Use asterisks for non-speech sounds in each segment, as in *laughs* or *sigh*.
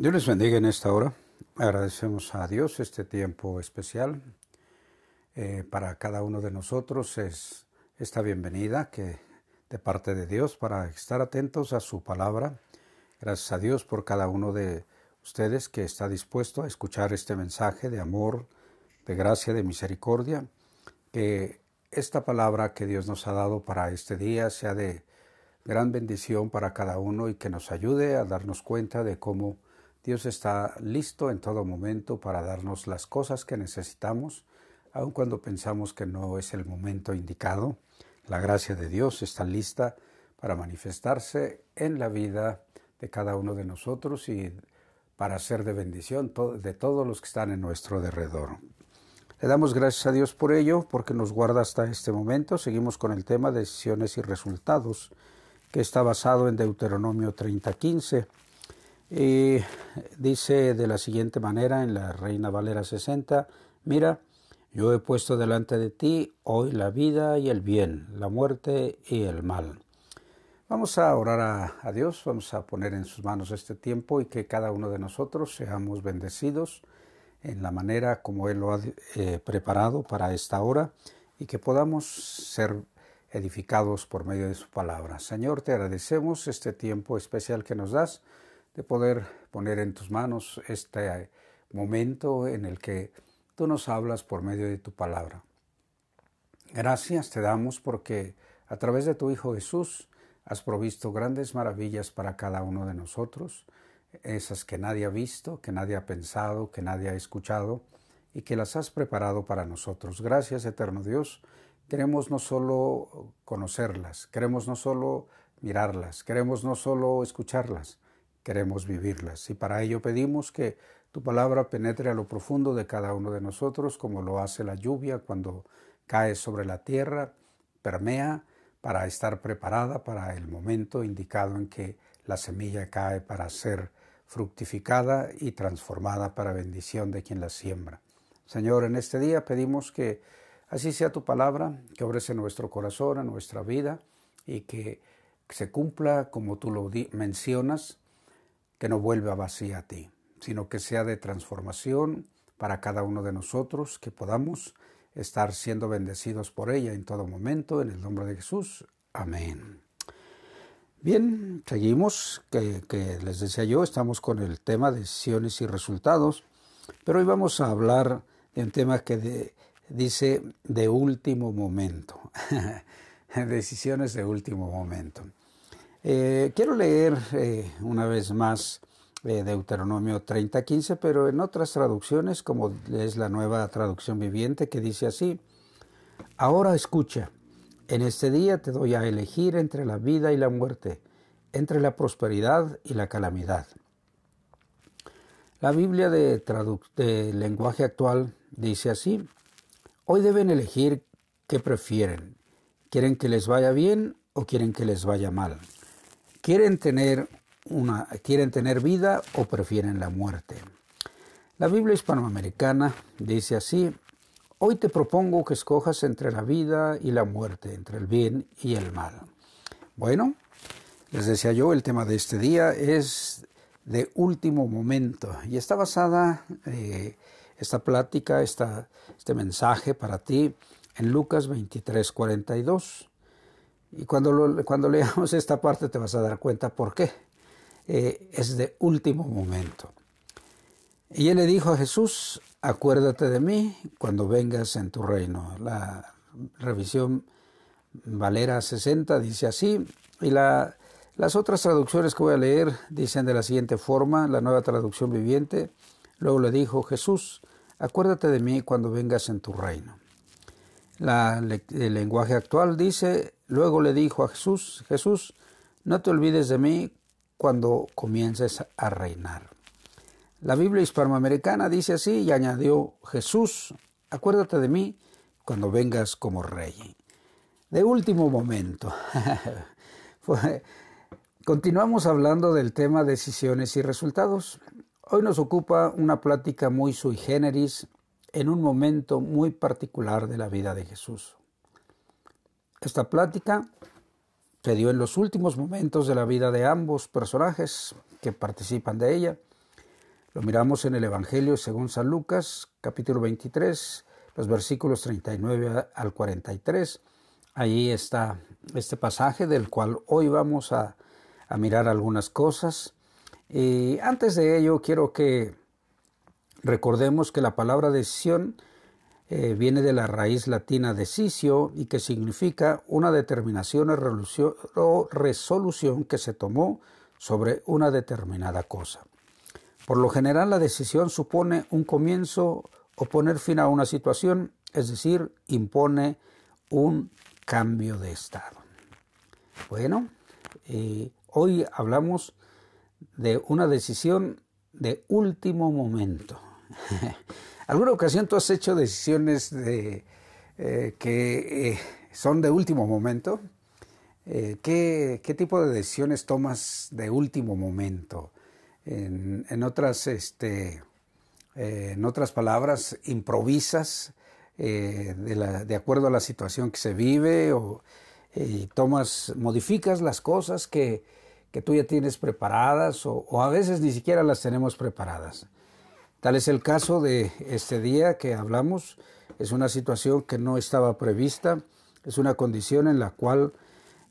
Dios les bendiga en esta hora. Agradecemos a Dios este tiempo especial. Eh, para cada uno de nosotros es esta bienvenida que de parte de Dios para estar atentos a su palabra. Gracias a Dios por cada uno de ustedes que está dispuesto a escuchar este mensaje de amor, de gracia, de misericordia. Que esta palabra que Dios nos ha dado para este día sea de gran bendición para cada uno y que nos ayude a darnos cuenta de cómo Dios está listo en todo momento para darnos las cosas que necesitamos, aun cuando pensamos que no es el momento indicado. La gracia de Dios está lista para manifestarse en la vida de cada uno de nosotros y para ser de bendición de todos los que están en nuestro derredor. Le damos gracias a Dios por ello, porque nos guarda hasta este momento. Seguimos con el tema de decisiones y resultados, que está basado en Deuteronomio 30:15. Y dice de la siguiente manera en la Reina Valera 60, mira, yo he puesto delante de ti hoy la vida y el bien, la muerte y el mal. Vamos a orar a, Dios, vamos a poner en sus manos este tiempo y que cada uno de nosotros seamos bendecidos en la manera como Él lo ha eh, preparado para esta hora y que podamos ser edificados por medio de su palabra. Señor, te agradecemos este tiempo especial que nos das de poder poner en tus manos este momento en el que tú nos hablas por medio de tu palabra. Gracias te damos porque a través de tu Hijo Jesús has provisto grandes maravillas para cada uno de nosotros, esas que nadie ha visto, que nadie ha pensado, que nadie ha escuchado, y que las has preparado para nosotros. Gracias, eterno Dios. Queremos no solo conocerlas, queremos no solo mirarlas, queremos no solo escucharlas, queremos vivirlas. Y para ello pedimos que tu palabra penetre a lo profundo de cada uno de nosotros, como lo hace la lluvia cuando cae sobre la tierra, permea para estar preparada para el momento indicado en que la semilla cae para ser fructificada y transformada para bendición de quien la siembra. Señor, en este día pedimos que así sea tu palabra, que obrece en nuestro corazón, en nuestra vida, y que se cumpla como tú lo mencionas, que no vuelva vacía a ti, sino que sea de transformación para cada uno de nosotros, que podamos estar siendo bendecidos por ella en todo momento, en el nombre de Jesús. Amén. Bien, seguimos, que, les decía yo, estamos con el tema de decisiones y resultados, pero hoy vamos a hablar de un tema que dice de último momento, *laughs* decisiones de último momento. Eh, quiero leer eh, una vez más eh, Deuteronomio 30:15, pero en otras traducciones, como es la nueva traducción viviente, que dice así, Ahora escucha, en este día te doy a elegir entre la vida y la muerte, entre la prosperidad y la calamidad. La Biblia de, de lenguaje actual dice así, Hoy deben elegir qué prefieren. ¿Quieren que les vaya bien o quieren que les vaya mal? ¿Quieren tener, una, ¿Quieren tener vida o prefieren la muerte? La Biblia hispanoamericana dice así, hoy te propongo que escojas entre la vida y la muerte, entre el bien y el mal. Bueno, les decía yo, el tema de este día es de último momento y está basada eh, esta plática, esta, este mensaje para ti en Lucas 23, 42. Y cuando, cuando leamos esta parte te vas a dar cuenta por qué. Eh, es de último momento. Y él le dijo a Jesús, acuérdate de mí cuando vengas en tu reino. La revisión Valera 60 dice así, y la, las otras traducciones que voy a leer dicen de la siguiente forma, la nueva traducción viviente, luego le dijo Jesús, acuérdate de mí cuando vengas en tu reino. La, el lenguaje actual dice, luego le dijo a Jesús, Jesús, no te olvides de mí cuando comiences a reinar. La Biblia hispanoamericana dice así y añadió, Jesús, acuérdate de mí cuando vengas como rey. De último momento. *laughs* Continuamos hablando del tema decisiones y resultados. Hoy nos ocupa una plática muy sui generis en un momento muy particular de la vida de Jesús. Esta plática se dio en los últimos momentos de la vida de ambos personajes que participan de ella Lo miramos en el Evangelio según San Lucas, capítulo 23, los versículos 39 al 43. Ahí está este pasaje del cual hoy vamos a, mirar algunas cosas. Y antes de ello quiero que recordemos que la palabra decisión eh, viene de la raíz latina decisio y que significa una determinación o resolución que se tomó sobre una determinada cosa. Por lo general la decisión supone un comienzo o poner fin a una situación, es decir, impone un cambio de estado. Bueno, eh, hoy hablamos de una decisión de último momento. *laughs* ¿Alguna ocasión tú has hecho decisiones de, eh, que eh, son de último momento? ¿qué, ¿qué, tipo de decisiones tomas de último momento? En, otras, este, eh, en otras palabras, improvisas eh, de, acuerdo a la situación que se vive o tomas, modificas las cosas que, tú ya tienes preparadas o, a veces ni siquiera las tenemos preparadas. Tal es el caso de este día que hablamos. Es una situación que no estaba prevista, es una condición en la cual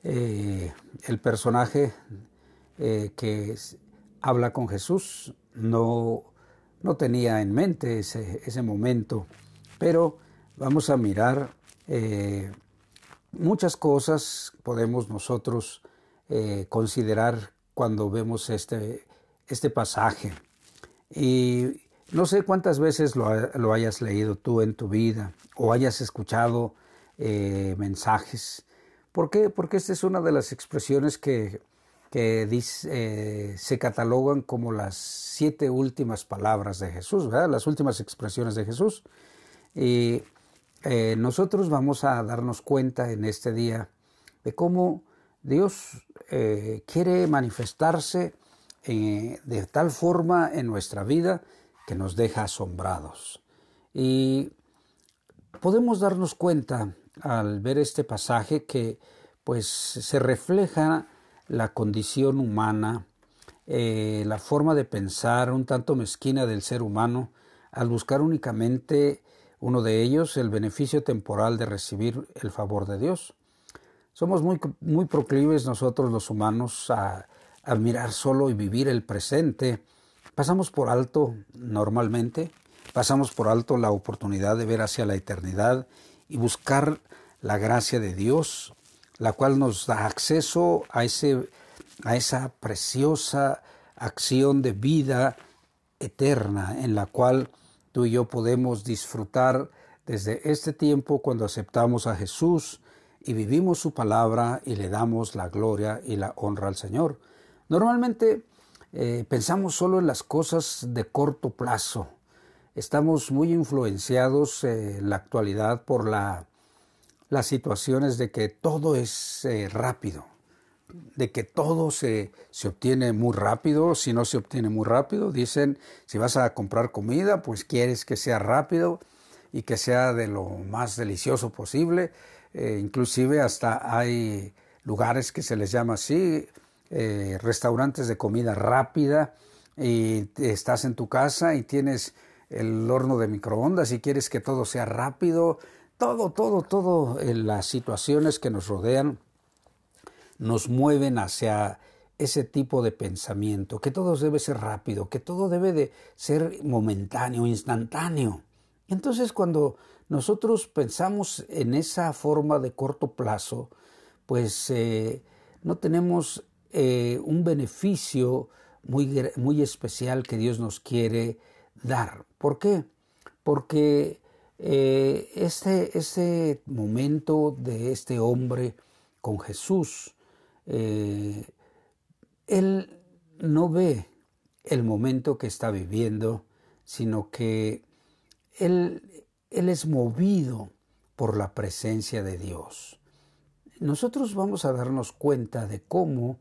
eh, el personaje que habla con Jesús, no, no tenía en mente ese, ese, momento, pero vamos a mirar eh, muchas cosas podemos nosotros eh, considerar cuando vemos este, este pasaje. Y no sé cuántas veces lo, hayas leído tú en tu vida o hayas escuchado eh, mensajes. ¿Por qué? Porque esta es una de las expresiones que eh, se catalogan como las siete últimas palabras de Jesús, las últimas expresiones de Jesús. Y eh, nosotros vamos a darnos cuenta en este día de cómo Dios quiere manifestarse de tal forma en nuestra vida que nos deja asombrados. Y podemos darnos cuenta al ver este pasaje que pues se refleja la condición humana, eh, la forma de pensar un tanto mezquina del ser humano, al buscar únicamente uno de ellos, el beneficio temporal de recibir el favor de Dios. Somos muy, muy proclives nosotros los humanos a, a mirar solo y vivir el presente. Pasamos por alto normalmente, pasamos por alto la oportunidad de ver hacia la eternidad y buscar la gracia de Dios la cual nos da acceso a, ese, a esa preciosa acción de vida eterna en la cual tú y yo podemos disfrutar desde este tiempo cuando aceptamos a Jesús y vivimos su palabra y le damos la gloria y la honra al Señor. Normalmente eh, pensamos solo en las cosas de corto plazo. Estamos muy influenciados eh, en la actualidad por la las situaciones de que todo es eh, rápido, de que todo se, se, obtiene muy rápido, si no se obtiene muy rápido, dicen, si vas a comprar comida, pues quieres que sea rápido y que sea de lo más delicioso posible, inclusive hasta hay lugares que se les llama así, eh, restaurantes de comida rápida, y estás en tu casa y tienes el horno de microondas y quieres que todo sea rápido, todo, todo, todo eh, las situaciones que nos rodean nos mueven hacia ese tipo de pensamiento, que todo debe ser rápido, que todo debe de ser momentáneo, instantáneo. Entonces cuando nosotros pensamos en esa forma de corto plazo, pues eh, no tenemos eh, un beneficio muy, muy especial que Dios nos quiere dar. ¿Por qué? Porque eh, este, este, momento de este hombre con Jesús, eh, él no ve el momento que está viviendo, sino que él, él es movido por la presencia de Dios. Nosotros vamos a darnos cuenta de cómo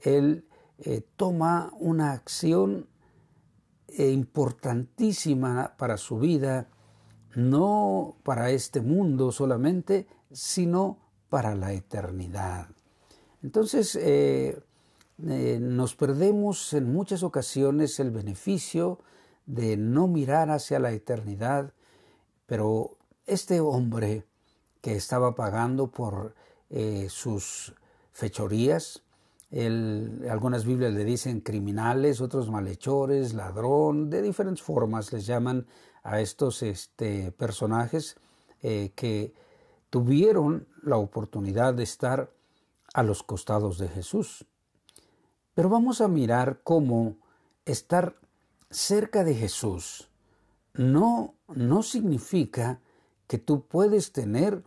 él eh, toma una acción importantísima para su vida no para este mundo solamente, sino para la eternidad. Entonces, eh, eh, nos perdemos en muchas ocasiones el beneficio de no mirar hacia la eternidad, pero este hombre que estaba pagando por eh, sus fechorías, algunas Biblias le dicen criminales, otros malhechores, ladrón, de diferentes formas les llaman a estos este, personajes eh, que tuvieron la oportunidad de estar a los costados de Jesús. Pero vamos a mirar cómo estar cerca de Jesús no, no significa que tú puedes tener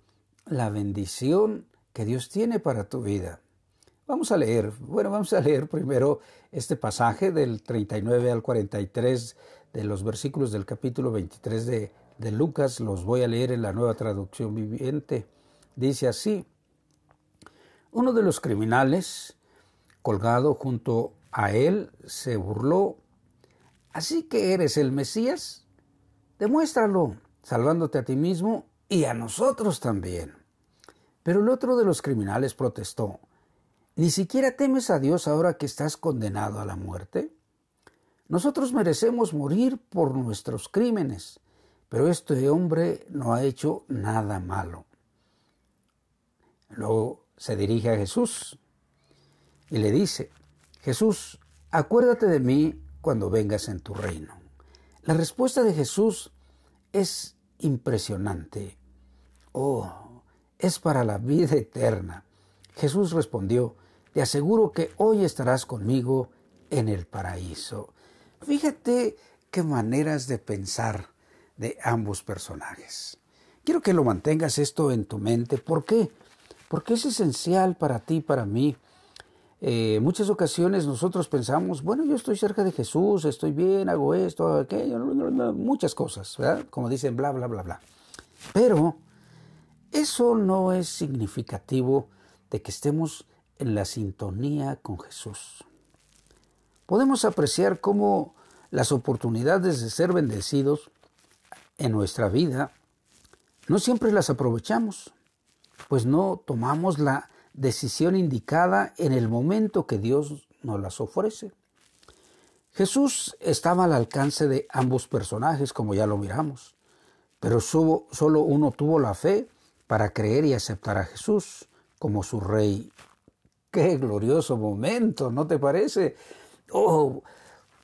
la bendición que Dios tiene para tu vida. Vamos a leer, bueno, vamos a leer primero este pasaje del 39 al 43 de los versículos del capítulo 23 de, de Lucas, los voy a leer en la nueva traducción viviente. Dice así, uno de los criminales, colgado junto a él, se burló, ¿así que eres el Mesías? Demuéstralo, salvándote a ti mismo y a nosotros también. Pero el otro de los criminales protestó, ¿Ni siquiera temes a Dios ahora que estás condenado a la muerte? Nosotros merecemos morir por nuestros crímenes, pero este hombre no ha hecho nada malo. Luego se dirige a Jesús y le dice, Jesús, acuérdate de mí cuando vengas en tu reino. La respuesta de Jesús es impresionante. Oh, es para la vida eterna. Jesús respondió, te aseguro que hoy estarás conmigo en el paraíso. Fíjate qué maneras de pensar de ambos personajes. Quiero que lo mantengas esto en tu mente. ¿Por qué? Porque es esencial para ti, para mí. Eh, muchas ocasiones nosotros pensamos, bueno, yo estoy cerca de Jesús, estoy bien, hago esto, aquello, muchas cosas, ¿verdad? Como dicen, bla, bla, bla, bla. Pero eso no es significativo de que estemos la sintonía con Jesús. Podemos apreciar cómo las oportunidades de ser bendecidos en nuestra vida no siempre las aprovechamos, pues no tomamos la decisión indicada en el momento que Dios nos las ofrece. Jesús estaba al alcance de ambos personajes, como ya lo miramos, pero solo uno tuvo la fe para creer y aceptar a Jesús como su Rey Qué glorioso momento, ¿no te parece? Oh,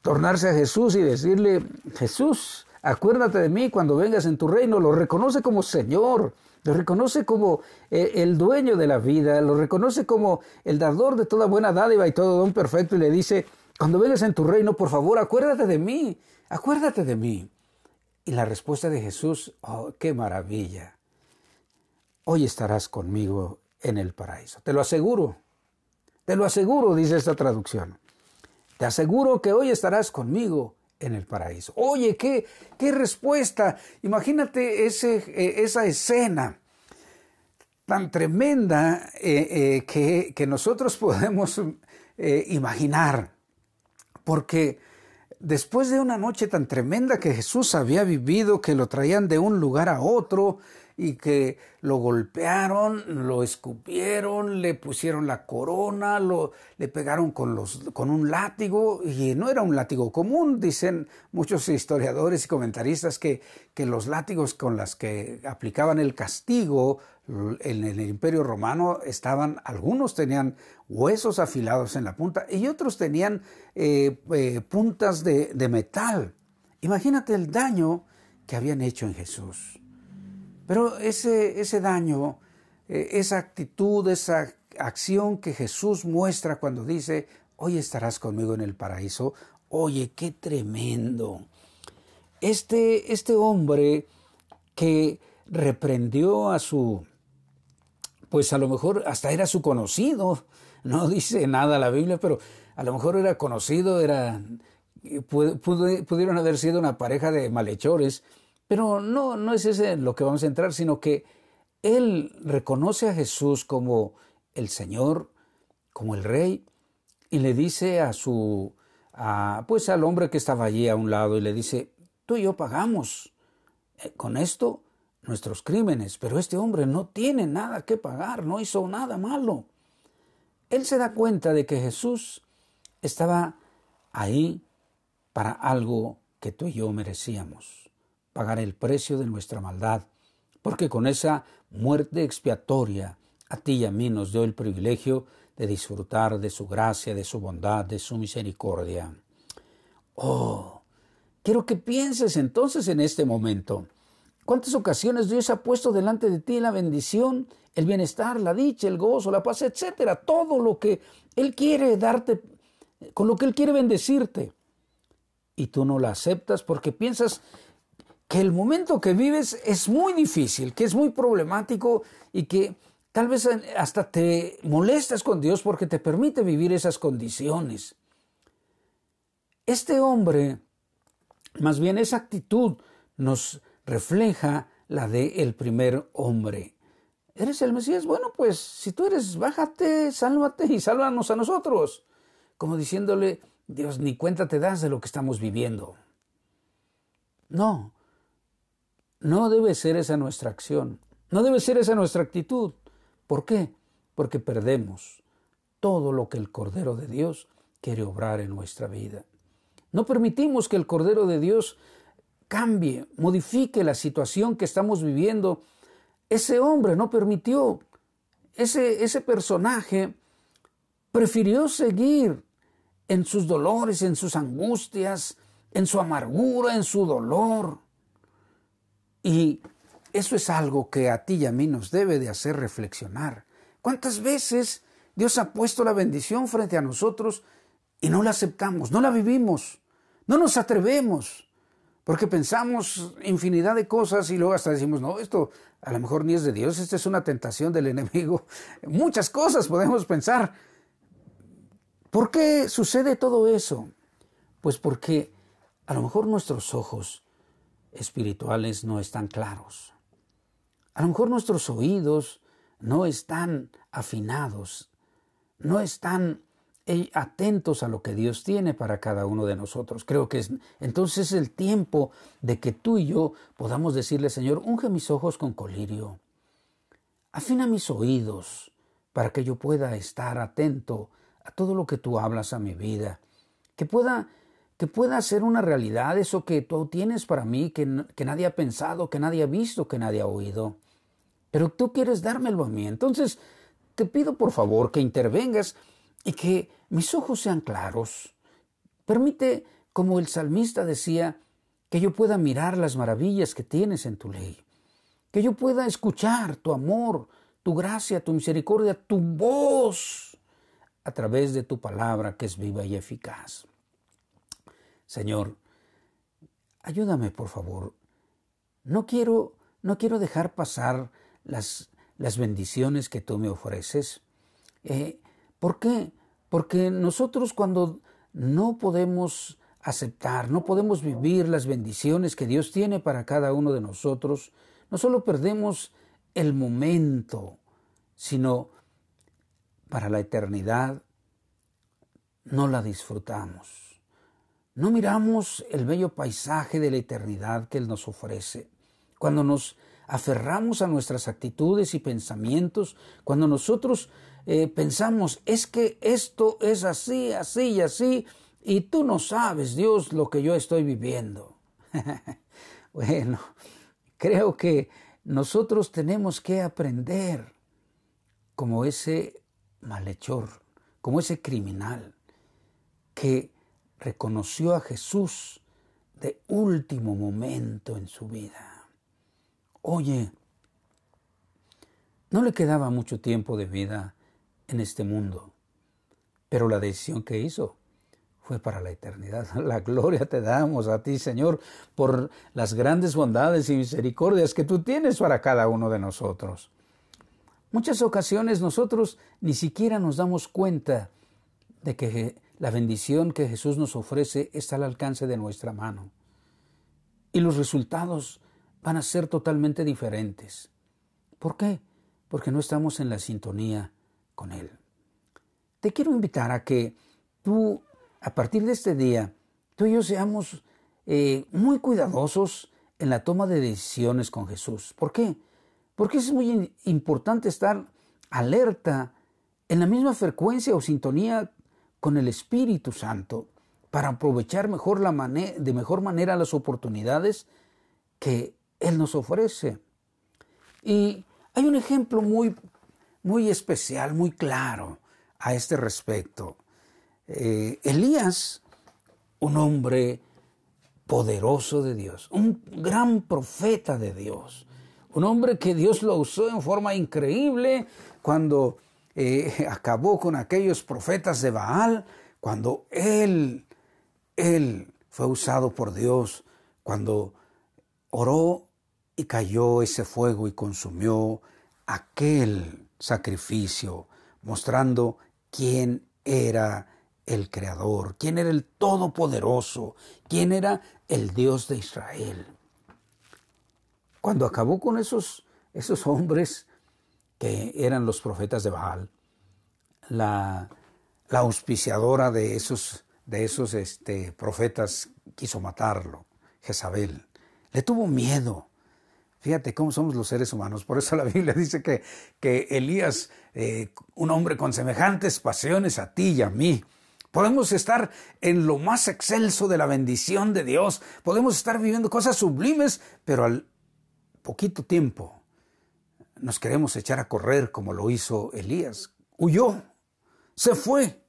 tornarse a Jesús y decirle, Jesús, acuérdate de mí cuando vengas en tu reino, lo reconoce como Señor, lo reconoce como eh, el dueño de la vida, lo reconoce como el dador de toda buena dádiva y todo don perfecto y le dice, cuando vengas en tu reino, por favor, acuérdate de mí, acuérdate de mí. Y la respuesta de Jesús, oh, qué maravilla. Hoy estarás conmigo en el paraíso, te lo aseguro. Te lo aseguro, dice esta traducción. Te aseguro que hoy estarás conmigo en el paraíso. Oye, qué, qué respuesta. Imagínate ese, eh, esa escena tan tremenda eh, eh, que, que, nosotros *laughs* podemos imaginar. Porque después de una noche tan tremenda que Jesús había vivido, que lo traían de un lugar a otro, y que lo golpearon, lo escupieron, le pusieron la corona, lo, le pegaron con, los, con un látigo y no era un látigo común, dicen muchos historiadores y comentaristas que, que los látigos con los que aplicaban el castigo en el imperio romano estaban, algunos tenían huesos afilados en la punta y otros tenían eh, eh, puntas de, de metal. Imagínate el daño que habían hecho en Jesús. Pero ese, ese daño, eh, esa actitud, esa acción que Jesús muestra cuando dice, hoy estarás conmigo en el paraíso, oye, qué tremendo. Este, este hombre que reprendió a su, pues a lo mejor hasta era su conocido, no dice nada la Biblia, pero a lo mejor era conocido, era, pudieron haber sido una pareja de malhechores, pero no, no es ese lo que vamos a entrar, sino que él reconoce a Jesús como el Señor, como el Rey, y le dice a su, pues al hombre que estaba allí a un lado, y le dice, tú y yo pagamos eh, con esto nuestros crímenes, pero este hombre no tiene nada que pagar, no hizo nada malo. Él se da cuenta de que Jesús estaba ahí para algo que tú y yo merecíamos, pagar el precio de nuestra maldad, porque con esa muerte expiatoria a ti y a mí nos dio el privilegio de disfrutar de su gracia, de su bondad, de su misericordia. Oh, quiero que pienses entonces en este momento. ¿Cuántas ocasiones Dios ha puesto delante de ti la bendición, el bienestar, la dicha, el gozo, la paz, etcétera? Todo lo que Él quiere darte, con lo que Él quiere bendecirte. Y tú no la aceptas porque piensas el momento que vives es muy difícil, que es muy problemático y que tal vez hasta te molestas con Dios porque te permite vivir esas condiciones. Este hombre, más bien esa actitud, nos refleja la de el primer hombre. ¿Eres el Mesías? Bueno, pues si tú eres, bájate, sálvate y sálvanos a nosotros. Como diciéndole, Dios, ni cuenta te das de lo que estamos viviendo. No, no debe ser esa nuestra acción, no debe ser esa nuestra actitud. ¿Por qué? Porque perdemos todo lo que el Cordero de Dios quiere obrar en nuestra vida. No permitimos que el Cordero de Dios cambie, modifique la situación que estamos viviendo. Ese hombre no permitió, ese, ese personaje prefirió seguir en sus dolores, en sus angustias, en su amargura, en su dolor. Y eso es algo que a ti y a mí nos debe de hacer reflexionar. ¿Cuántas veces Dios ha puesto la bendición frente a nosotros y no la aceptamos, no la vivimos? No nos atrevemos porque pensamos infinidad de cosas y luego hasta decimos, no, esto a lo mejor ni es de Dios, esta es una tentación del enemigo. *laughs* Muchas cosas podemos pensar. ¿Por qué sucede todo eso? Pues porque a lo mejor nuestros ojos espirituales no están claros. A lo mejor nuestros oídos no están afinados, no están atentos a lo que Dios tiene para cada uno de nosotros. Creo que es entonces el tiempo de que tú y yo podamos decirle, Señor, unge mis ojos con colirio, afina mis oídos para que yo pueda estar atento a todo lo que tú hablas a mi vida, que pueda que pueda ser una realidad eso que tú tienes para mí, que, que nadie ha pensado, que nadie ha visto, que nadie ha oído. Pero tú quieres dármelo a mí. Entonces, te pido por favor que intervengas y que mis ojos sean claros. Permite, como el salmista decía, que yo pueda mirar las maravillas que tienes en tu ley, que yo pueda escuchar tu amor, tu gracia, tu misericordia, tu voz a través de tu palabra que es viva y eficaz. Señor, ayúdame por favor. No quiero, no quiero dejar pasar las, las bendiciones que tú me ofreces. Eh, ¿Por qué? Porque nosotros cuando no podemos aceptar, no podemos vivir las bendiciones que Dios tiene para cada uno de nosotros, no solo perdemos el momento, sino para la eternidad no la disfrutamos. No miramos el bello paisaje de la eternidad que Él nos ofrece. Cuando nos aferramos a nuestras actitudes y pensamientos, cuando nosotros eh, pensamos, es que esto es así, así y así, y tú no sabes, Dios, lo que yo estoy viviendo. *laughs* bueno, creo que nosotros tenemos que aprender como ese malhechor, como ese criminal que reconoció a Jesús de último momento en su vida. Oye, no le quedaba mucho tiempo de vida en este mundo, pero la decisión que hizo fue para la eternidad. *laughs* La gloria te damos a ti, Señor, por las grandes bondades y misericordias que tú tienes para cada uno de nosotros. Muchas ocasiones nosotros ni siquiera nos damos cuenta de que la bendición que Jesús nos ofrece está al alcance de nuestra mano. Y los resultados van a ser totalmente diferentes. ¿Por qué? Porque no estamos en la sintonía con Él. Te quiero invitar a que tú, a partir de este día, tú y yo seamos eh, muy cuidadosos en la toma de decisiones con Jesús. ¿Por qué? Porque es muy importante estar alerta en la misma frecuencia o sintonía con el Espíritu Santo para aprovechar mejor la de mejor manera las oportunidades que Él nos ofrece. Y hay un ejemplo muy, muy especial, muy claro a este respecto. Eh, Elías, un hombre poderoso de Dios, un gran profeta de Dios, un hombre que Dios lo usó en forma increíble cuando eh, *laughs* acabó con aquellos profetas de Baal, cuando él, él fue usado por Dios, cuando oró y cayó ese fuego y consumió aquel sacrificio, mostrando quién era el Creador, quién era el Todopoderoso, quién era el Dios de Israel. Cuando acabó con esos, esos hombres eran los profetas de Baal, la, la auspiciadora de esos, de esos este, profetas quiso matarlo, Jezabel. Le tuvo miedo. Fíjate cómo somos los seres humanos. Por eso la Biblia *laughs* dice que, que Elías, eh, un hombre con semejantes pasiones a ti y a mí, Podemos estar en lo más excelso de la bendición de Dios. Podemos estar viviendo cosas sublimes, pero al poquito tiempo nos queremos echar a correr como lo hizo Elías. Huyó, se fue,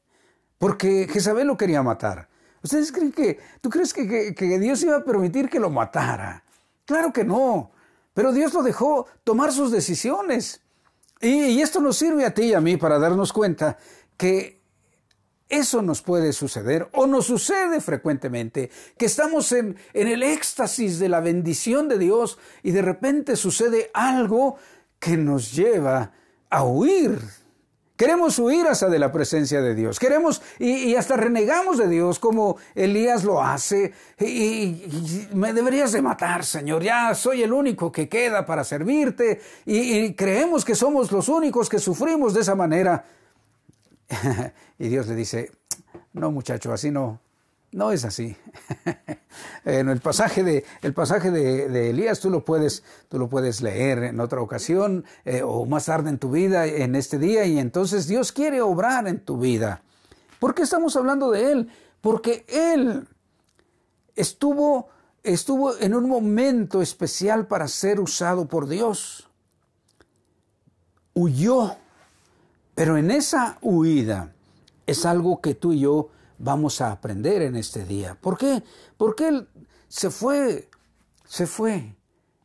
porque Jezabel lo quería matar. ¿Ustedes creen que, tú crees que, Dios iba a permitir que lo matara? Claro que no, pero Dios lo dejó tomar sus decisiones. Y, y esto nos sirve a ti y a mí para darnos cuenta que eso nos puede suceder o nos sucede frecuentemente, que estamos en, en, el éxtasis de la bendición de Dios y de repente sucede algo que nos lleva a huir. Queremos huir hasta de la presencia de Dios. Queremos y, hasta renegamos de Dios como Elías lo hace. Y, me deberías de matar, Señor. Ya soy el único que queda para servirte. y creemos que somos los únicos que sufrimos de esa manera. *laughs* y Dios le dice, no muchacho, así no, no es así. *laughs* en el pasaje de, el pasaje de, Elías tú lo, puedes, tú lo puedes leer en otra ocasión eh, o más tarde en tu vida, en este día, y entonces Dios quiere obrar en tu vida. ¿Por qué estamos hablando de Él? Porque Él estuvo, estuvo en un momento especial para ser usado por Dios. Huyó pero en esa huida es algo que tú y yo vamos a aprender en este día. ¿Por qué? Porque él se fue, se fue.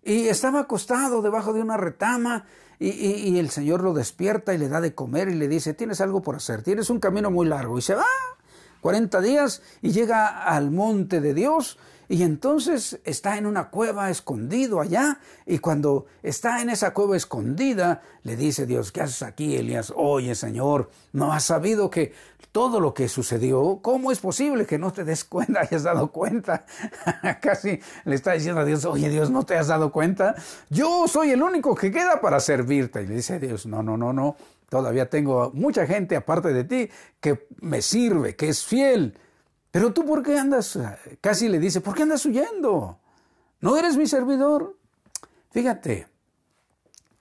Y estaba acostado debajo de una retama y, el Señor lo despierta y le da de comer y le dice, tienes algo por hacer, tienes un camino muy largo. Y se va 40 días y llega al monte de Dios y entonces está en una cueva escondido allá y cuando está en esa cueva escondida le dice Dios, ¿qué haces aquí, Elías? Oye, Señor, ¿no has sabido que todo lo que sucedió, cómo es posible que no te des cuenta, *laughs* hayas dado cuenta? *laughs* Casi le está diciendo a Dios, oye Dios, ¿no te has dado cuenta? Yo soy el único que queda para servirte. Y le dice Dios, no, no, no, no, todavía tengo mucha gente aparte de ti que me sirve, que es fiel. Pero tú, ¿por qué andas? Casi le dice, ¿por qué andas huyendo? ¿No eres mi servidor? Fíjate,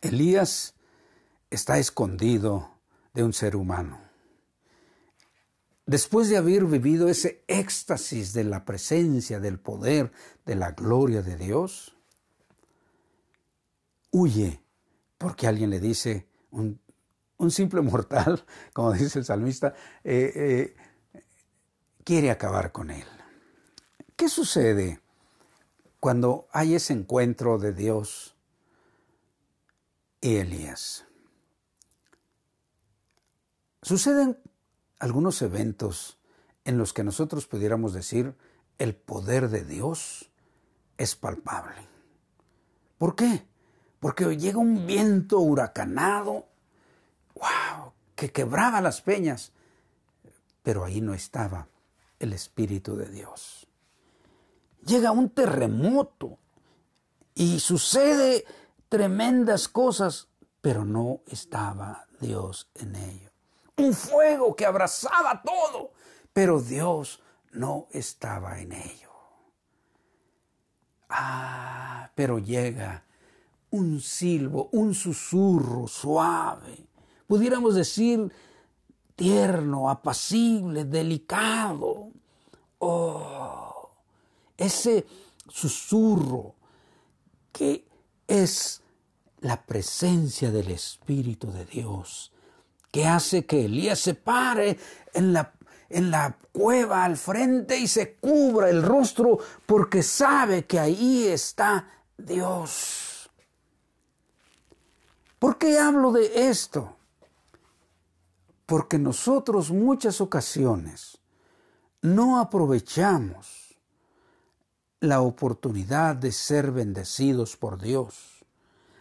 Elías está escondido de un ser humano. Después de haber vivido ese éxtasis de la presencia, del poder, de la gloria de Dios, huye porque alguien le dice, un, simple mortal, *laughs* como dice el salmista, eh, eh, quiere acabar con él. ¿Qué sucede cuando hay ese encuentro de Dios y Elías? Suceden algunos eventos en los que nosotros pudiéramos decir el poder de Dios es palpable. ¿Por qué? Porque llega un viento huracanado, wow, que quebraba las peñas, pero ahí no estaba el Espíritu de Dios. Llega un terremoto y sucede tremendas cosas, pero no estaba Dios en ello. Un fuego que abrazaba todo, pero Dios no estaba en ello. Ah, pero llega un silbo, un susurro suave, pudiéramos decir tierno, apacible, delicado, Oh, ese susurro que es la presencia del Espíritu de Dios, que hace que Elías se pare en la, en la cueva al frente y se cubra el rostro porque sabe que ahí está Dios. ¿Por qué hablo de esto? Porque nosotros muchas ocasiones no aprovechamos la oportunidad de ser bendecidos por Dios.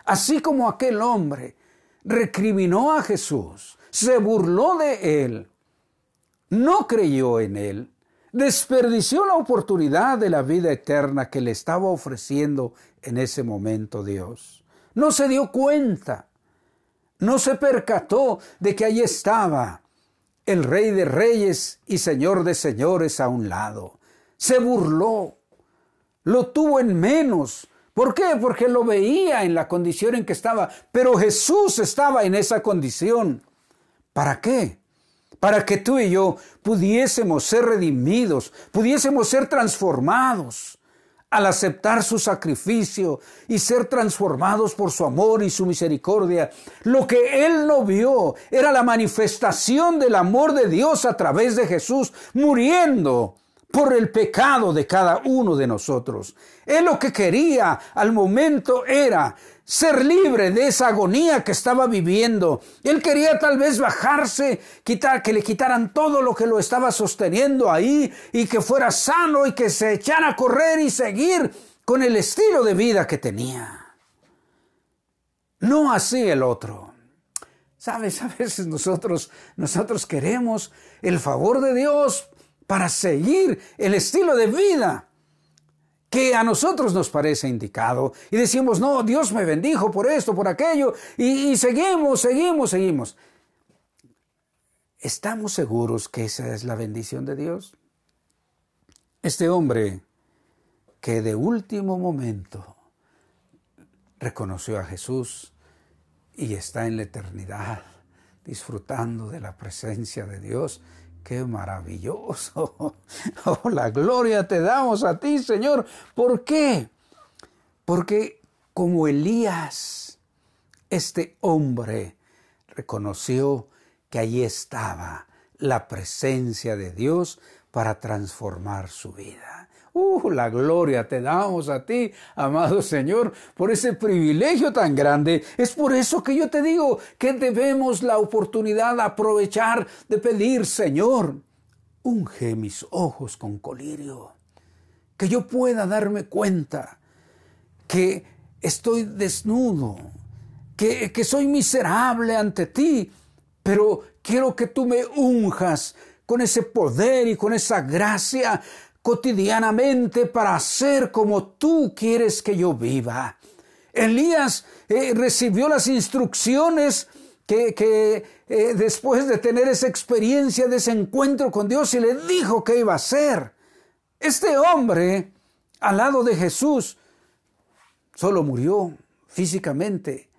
Así como aquel hombre recriminó a Jesús, se burló de él, no creyó en él, desperdició la oportunidad de la vida eterna que le estaba ofreciendo en ese momento Dios. No se dio cuenta, no se percató de que ahí estaba el rey de reyes y señor de señores a un lado. Se burló, lo tuvo en menos. ¿Por qué? Porque lo veía en la condición en que estaba, pero Jesús estaba en esa condición. ¿Para qué? Para que tú y yo pudiésemos ser redimidos, pudiésemos ser transformados al aceptar su sacrificio y ser transformados por su amor y su misericordia. Lo que él no vio era la manifestación del amor de Dios a través de Jesús muriendo por el pecado de cada uno de nosotros. Él lo que quería al momento era ser libre de esa agonía que estaba viviendo. Él quería tal vez bajarse, quitar, que le quitaran todo lo que lo estaba sosteniendo ahí y que fuera sano y que se echara a correr y seguir con el estilo de vida que tenía. No así el otro. Sabes, a veces nosotros, nosotros queremos el favor de Dios para seguir el estilo de vida que a nosotros nos parece indicado y decimos, no, Dios me bendijo por esto, por aquello, y, seguimos, seguimos, seguimos. ¿Estamos seguros que esa es la bendición de Dios? Este hombre que de último momento reconoció a Jesús y está en la eternidad disfrutando de la presencia de Dios, Qué maravilloso. *laughs* Oh, la gloria te damos a ti, Señor. ¿Por qué? Porque como Elías, este hombre reconoció que allí estaba la presencia de Dios para transformar su vida. Uh, la gloria te damos a ti, amado Señor, por ese privilegio tan grande. Es por eso que yo te digo que debemos la oportunidad aprovechar de pedir, Señor, unge mis ojos con colirio, que yo pueda darme cuenta que estoy desnudo, que soy miserable ante ti, pero quiero que tú me unjas con ese poder y con esa gracia cotidianamente para ser como tú quieres que yo viva. Elías eh, recibió las instrucciones que, eh, después de tener esa experiencia de ese encuentro con Dios y le dijo que iba a hacer. Este hombre, al lado de Jesús, solo murió físicamente,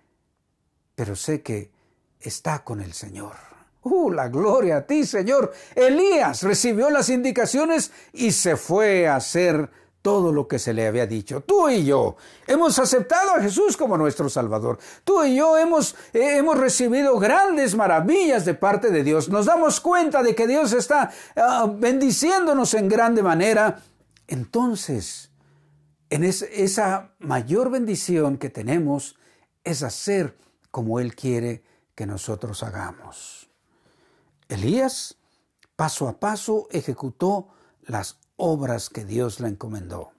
pero sé que está con el Señor. ¡Uh, la gloria a ti, Señor! Elías recibió las indicaciones y se fue a hacer todo lo que se le había dicho. Tú y yo hemos aceptado a Jesús como nuestro Salvador. Tú y yo hemos, eh, hemos recibido grandes maravillas de parte de Dios. Nos damos cuenta de que Dios está ah, bendiciéndonos en grande manera. Entonces, en esa mayor bendición que tenemos es hacer como Él quiere que nosotros hagamos. Elías, paso a paso, ejecutó las obras que Dios le encomendó.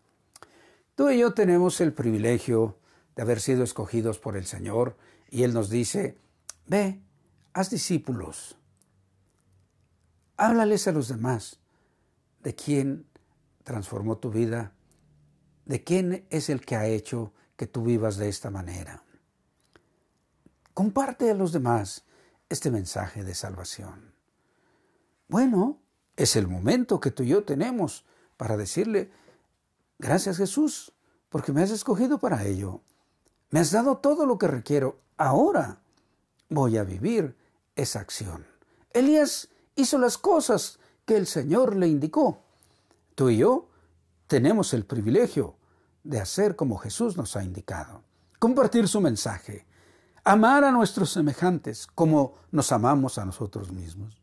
Tú y yo tenemos el privilegio de haber sido escogidos por el Señor y Él nos dice, ve, haz discípulos, háblales a los demás de quién transformó tu vida, de quién es el que ha hecho que tú vivas de esta manera. Comparte a los demás este mensaje de salvación. Bueno, es el momento que tú y yo tenemos para decirle, gracias Jesús, porque me has escogido para ello. Me has dado todo lo que requiero. Ahora voy a vivir esa acción. Elías hizo las cosas que el Señor le indicó. tú y yo tenemos el privilegio de hacer como Jesús nos ha indicado, compartir su mensaje, amar a nuestros semejantes como nos amamos a nosotros mismos,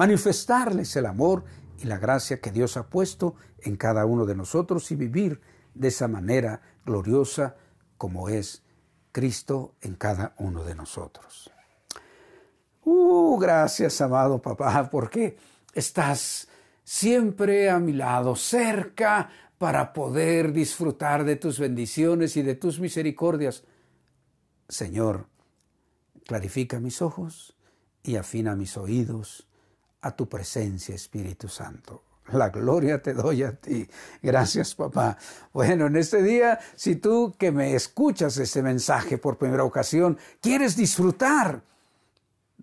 manifestarles el amor y la gracia que Dios ha puesto en cada uno de nosotros y vivir de esa manera gloriosa como es Cristo en cada uno de nosotros. Uh, gracias, amado papá, porque estás siempre a mi lado, cerca para poder disfrutar de tus bendiciones y de tus misericordias. Señor, clarifica mis ojos y afina mis oídos a tu presencia, Espíritu Santo. La gloria te doy a ti. Gracias, papá. Bueno, en este día, si tú que me escuchas este mensaje por primera ocasión, quieres disfrutar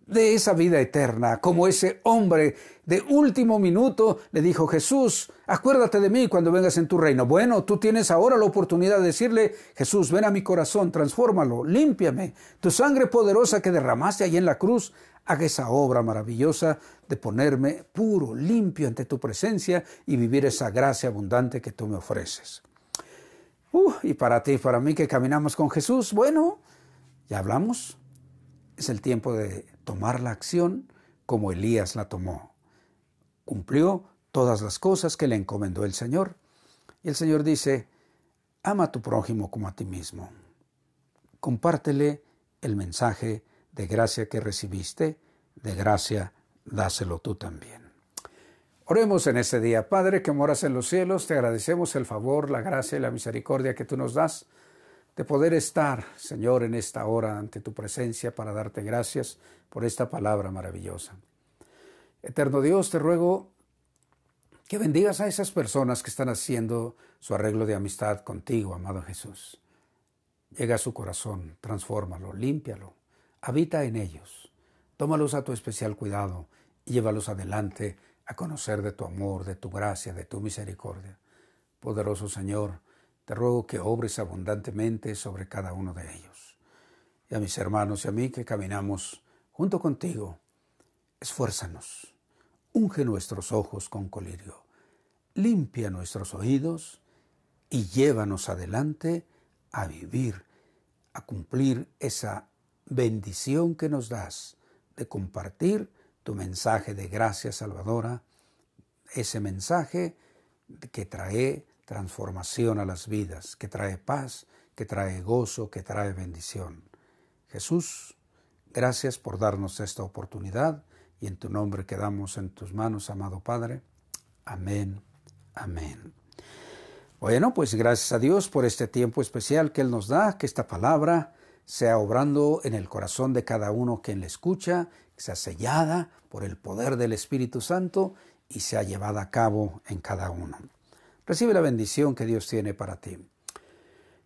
de esa vida eterna, como ese hombre de último minuto le dijo Jesús, acuérdate de mí cuando vengas en tu reino. Bueno, tú tienes ahora la oportunidad de decirle, Jesús, ven a mi corazón, transfórmalo, límpiame. Tu sangre poderosa que derramaste ahí en la cruz, haga esa obra maravillosa de ponerme puro, limpio ante tu presencia y vivir esa gracia abundante que tú me ofreces. Uh, y para ti, para mí que caminamos con Jesús, bueno, ya hablamos, es el tiempo de tomar la acción como Elías la tomó. Cumplió todas las cosas que le encomendó el Señor. Y el Señor dice, ama a tu prójimo como a ti mismo. Compártele el mensaje de gracia que recibiste, de gracia dáselo tú también. Oremos en este día. Padre que moras en los cielos, te agradecemos el favor, la gracia y la misericordia que tú nos das de poder estar, Señor, en esta hora ante tu presencia para darte gracias por esta palabra maravillosa. Eterno Dios, te ruego que bendigas a esas personas que están haciendo su arreglo de amistad contigo, amado Jesús. Llega a su corazón, transfórmalo, límpialo, habita en ellos, tómalos a tu especial cuidado y llévalos adelante a conocer de tu amor, de tu gracia, de tu misericordia. Poderoso Señor, te ruego que obres abundantemente sobre cada uno de ellos. Y a mis hermanos y a mí que caminamos junto contigo, esfuérzanos, unge nuestros ojos con colirio, limpia nuestros oídos y llévanos adelante a vivir, a cumplir esa bendición que nos das de compartir tu mensaje de gracia salvadora, ese mensaje que trae transformación a las vidas, que trae paz, que trae gozo, que trae bendición. Jesús, gracias por darnos esta oportunidad y en tu nombre quedamos en tus manos, amado Padre. Amén, amén. Bueno, pues gracias a Dios por este tiempo especial que Él nos da, que esta palabra sea obrando en el corazón de cada uno quien le escucha, sea sellada por el poder del Espíritu Santo y sea llevada a cabo en cada uno. Recibe la bendición que Dios tiene para ti.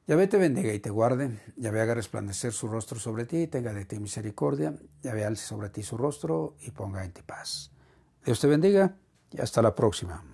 Yahvé te bendiga y te guarde, Yahvé haga resplandecer su rostro sobre ti y tenga de ti misericordia, Yahvé alce sobre ti su rostro y ponga en ti paz. Dios te bendiga y hasta la próxima.